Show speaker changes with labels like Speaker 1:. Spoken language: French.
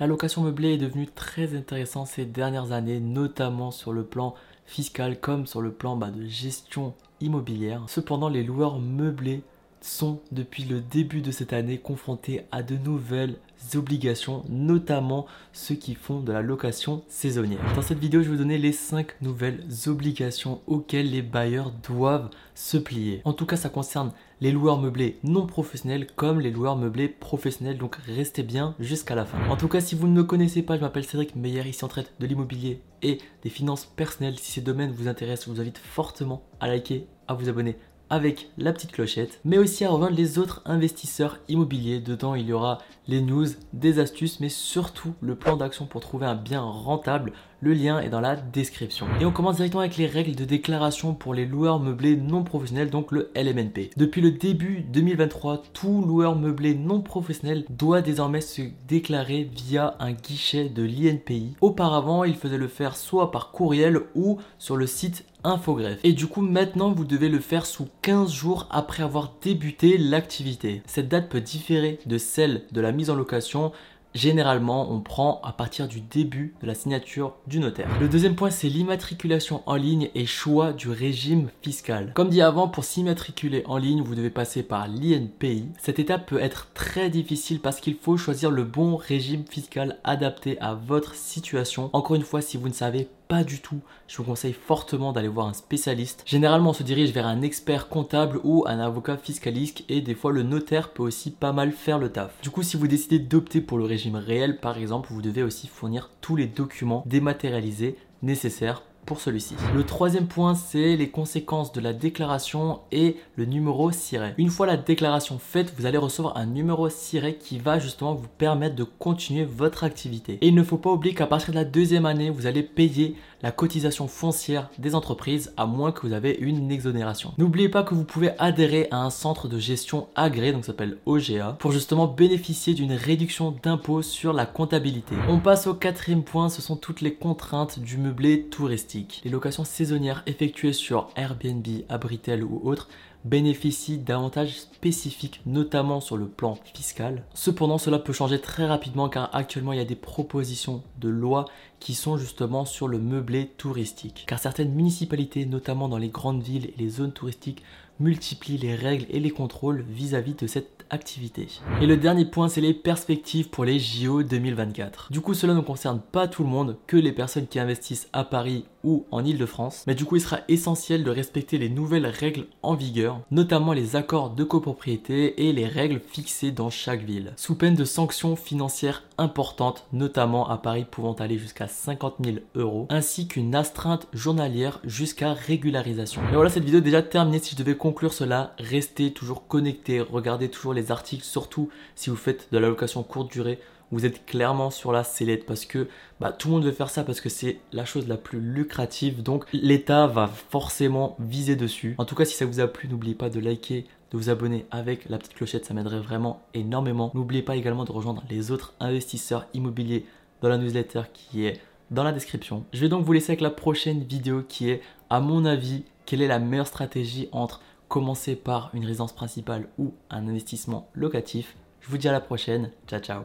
Speaker 1: La location meublée est devenue très intéressante ces dernières années, notamment sur le plan fiscal comme sur le plan bah, de gestion immobilière. Cependant, les loueurs meublés sont depuis le début de cette année confrontés à de nouvelles obligations, notamment ceux qui font de la location saisonnière. Dans cette vidéo, je vais vous donner les 5 nouvelles obligations auxquelles les bailleurs doivent se plier. En tout cas, ça concerne les loueurs meublés non professionnels comme les loueurs meublés professionnels, donc restez bien jusqu'à la fin. En tout cas, si vous ne me connaissez pas, je m'appelle Cédric Meyer, ici on traite de l'immobilier et des finances personnelles. Si ces domaines vous intéressent, je vous invite fortement à liker, à vous abonner avec la petite clochette, mais aussi à rejoindre les autres investisseurs immobiliers. Dedans, il y aura les news, des astuces, mais surtout le plan d'action pour trouver un bien rentable. Le lien est dans la description. Et on commence directement avec les règles de déclaration pour les loueurs meublés non professionnels, donc le LMNP. Depuis le début 2023, tout loueur meublé non professionnel doit désormais se déclarer via un guichet de l'INPI. Auparavant, il faisait le faire soit par courriel ou sur le site Infogreffe. Et du coup, maintenant, vous devez le faire sous 15 jours après avoir débuté l'activité. Cette date peut différer de celle de la mise en location Généralement, on prend à partir du début de la signature du notaire. Le deuxième point, c'est l'immatriculation en ligne et choix du régime fiscal. Comme dit avant, pour s'immatriculer en ligne, vous devez passer par l'INPI. Cette étape peut être très difficile parce qu'il faut choisir le bon régime fiscal adapté à votre situation. Encore une fois, si vous ne savez pas du tout, je vous conseille fortement d'aller voir un spécialiste. Généralement, on se dirige vers un expert comptable ou un avocat fiscaliste et des fois le notaire peut aussi pas mal faire le taf. Du coup, si vous décidez d'opter pour le régime réel, par exemple, vous devez aussi fournir tous les documents dématérialisés nécessaires celui-ci. Le troisième point, c'est les conséquences de la déclaration et le numéro SIRET. Une fois la déclaration faite, vous allez recevoir un numéro SIRET qui va justement vous permettre de continuer votre activité. Et il ne faut pas oublier qu'à partir de la deuxième année, vous allez payer la cotisation foncière des entreprises à moins que vous avez une exonération. N'oubliez pas que vous pouvez adhérer à un centre de gestion agréé, donc ça s'appelle OGA, pour justement bénéficier d'une réduction d'impôt sur la comptabilité. On passe au quatrième point, ce sont toutes les contraintes du meublé touristique. Les locations saisonnières effectuées sur Airbnb, Abritel ou autres bénéficient d'avantages spécifiques, notamment sur le plan fiscal. Cependant, cela peut changer très rapidement car actuellement il y a des propositions de loi qui sont justement sur le meublé touristique. Car certaines municipalités, notamment dans les grandes villes et les zones touristiques, multiplient les règles et les contrôles vis-à-vis -vis de cette activité. Et le dernier point, c'est les perspectives pour les JO 2024. Du coup, cela ne concerne pas tout le monde, que les personnes qui investissent à Paris ou en Ile-de-France. Mais du coup, il sera essentiel de respecter les nouvelles règles en vigueur, notamment les accords de copropriété et les règles fixées dans chaque ville, sous peine de sanctions financières importantes, notamment à Paris pouvant aller jusqu'à 50 000 euros, ainsi qu'une astreinte journalière jusqu'à régularisation. Et voilà, cette vidéo est déjà terminée. Si je devais conclure cela, restez toujours connectés, regardez toujours les articles, surtout si vous faites de la location courte durée vous êtes clairement sur la sellette parce que bah, tout le monde veut faire ça parce que c'est la chose la plus lucrative. Donc l'État va forcément viser dessus. En tout cas, si ça vous a plu, n'oubliez pas de liker, de vous abonner avec la petite clochette, ça m'aiderait vraiment énormément. N'oubliez pas également de rejoindre les autres investisseurs immobiliers dans la newsletter qui est dans la description. Je vais donc vous laisser avec la prochaine vidéo qui est, à mon avis, quelle est la meilleure stratégie entre commencer par une résidence principale ou un investissement locatif. Je vous dis à la prochaine. Ciao ciao.